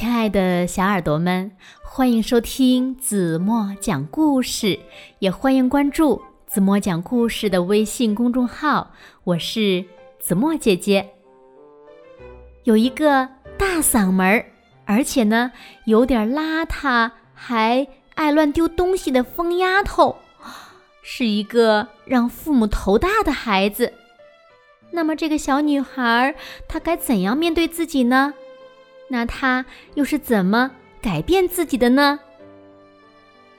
亲爱的小耳朵们，欢迎收听子墨讲故事，也欢迎关注子墨讲故事的微信公众号。我是子墨姐姐。有一个大嗓门，而且呢有点邋遢，还爱乱丢东西的疯丫头，是一个让父母头大的孩子。那么这个小女孩，她该怎样面对自己呢？那他又是怎么改变自己的呢？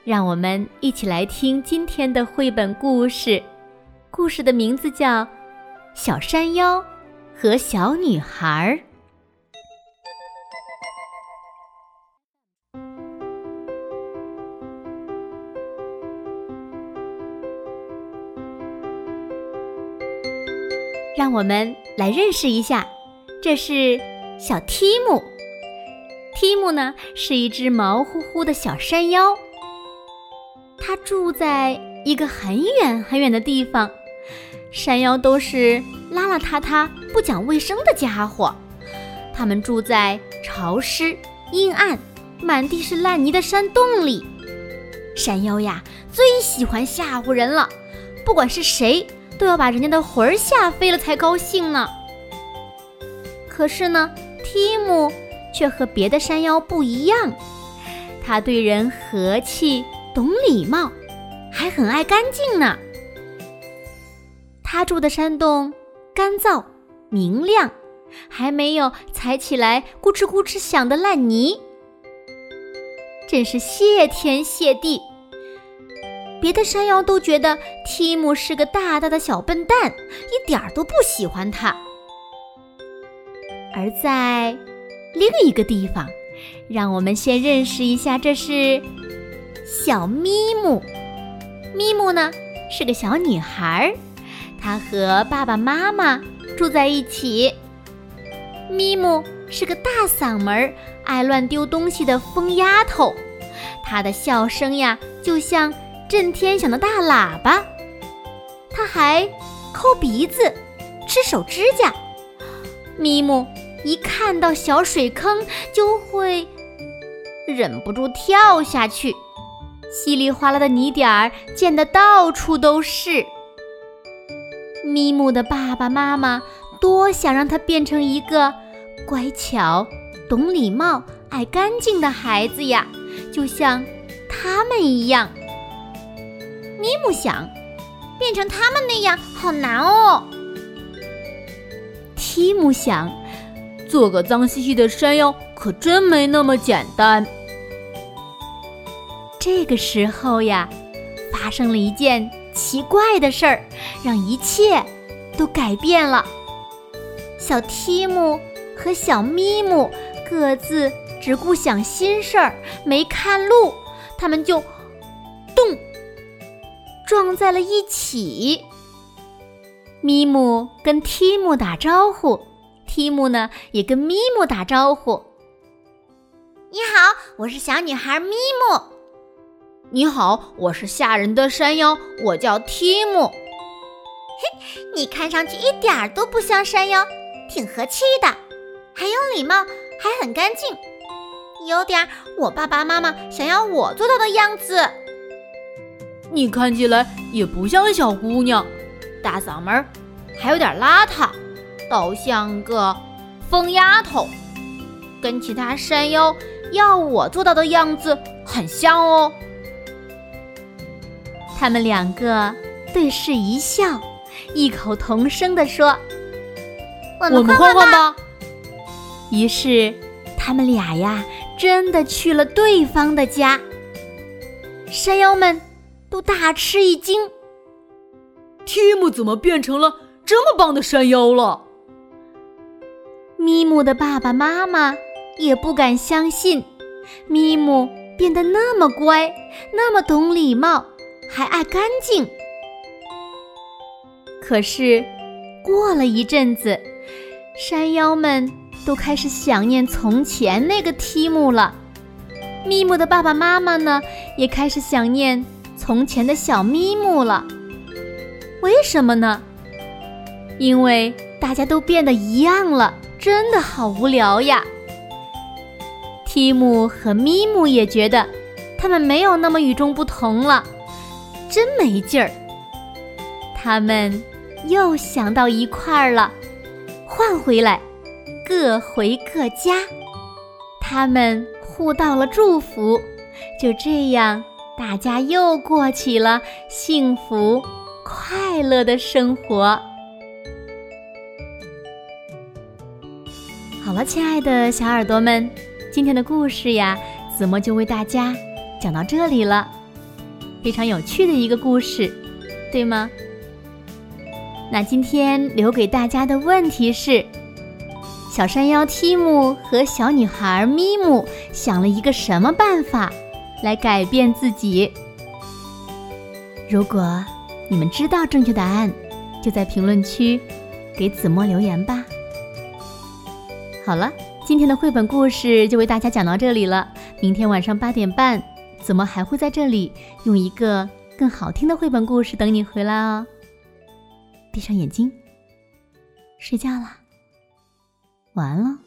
让我们一起来听今天的绘本故事。故事的名字叫《小山妖和小女孩》。让我们来认识一下，这是小提姆。提姆呢是一只毛乎乎的小山妖，它住在一个很远很远的地方。山妖都是邋邋遢遢、不讲卫生的家伙，他们住在潮湿、阴暗、满地是烂泥的山洞里。山妖呀，最喜欢吓唬人了，不管是谁。都要把人家的魂儿吓飞了才高兴呢。可是呢，提姆却和别的山妖不一样，他对人和气、懂礼貌，还很爱干净呢。他住的山洞干燥明亮，还没有踩起来咕哧咕哧响的烂泥，真是谢天谢地。别的山妖都觉得提姆是个大大的小笨蛋，一点儿都不喜欢他。而在另一个地方，让我们先认识一下，这是小咪姆。咪姆呢是个小女孩，她和爸爸妈妈住在一起。咪姆是个大嗓门、爱乱丢东西的疯丫头，她的笑声呀，就像……震天响的大喇叭，她还抠鼻子、吃手指甲。咪姆一看到小水坑就会忍不住跳下去，稀里哗啦的泥点儿溅得到处都是。咪姆的爸爸妈妈多想让他变成一个乖巧、懂礼貌、爱干净的孩子呀，就像他们一样。咪姆想变成他们那样，好难哦。提姆想做个脏兮兮的山妖，可真没那么简单。这个时候呀，发生了一件奇怪的事儿，让一切都改变了。小提姆和小咪姆各自只顾想心事儿，没看路，他们就动。撞在了一起。咪姆跟提姆打招呼，提姆呢也跟咪姆打招呼。你好，我是小女孩咪姆。你好，我是吓人的山妖，我叫提姆。嘿，你看上去一点都不像山妖，挺和气的，很有礼貌，还很干净，有点我爸爸妈妈想要我做到的样子。你看起来也不像小姑娘，大嗓门，还有点邋遢，倒像个疯丫头，跟其他山妖要我做到的样子很像哦。他们两个对视一笑，异口同声地说：“我们换换吧。”于是他们俩呀，真的去了对方的家。山妖们。都大吃一惊，提姆怎么变成了这么棒的山妖了？咪姆的爸爸妈妈也不敢相信，咪姆变得那么乖，那么懂礼貌，还爱干净。可是过了一阵子，山妖们都开始想念从前那个提姆了，咪姆的爸爸妈妈呢，也开始想念。从前的小咪姆了，为什么呢？因为大家都变得一样了，真的好无聊呀。提姆和咪姆也觉得他们没有那么与众不同了，真没劲儿。他们又想到一块儿了，换回来，各回各家。他们互道了祝福，就这样，大家又过起了幸福快乐的生活。好了，亲爱的小耳朵们，今天的故事呀，子墨就为大家讲到这里了。非常有趣的一个故事，对吗？那今天留给大家的问题是：小山妖提姆和小女孩咪姆想了一个什么办法来改变自己？如果你们知道正确答案，就在评论区给子墨留言吧。好了，今天的绘本故事就为大家讲到这里了。明天晚上八点半，怎么还会在这里用一个更好听的绘本故事等你回来哦。闭上眼睛，睡觉啦，晚安了。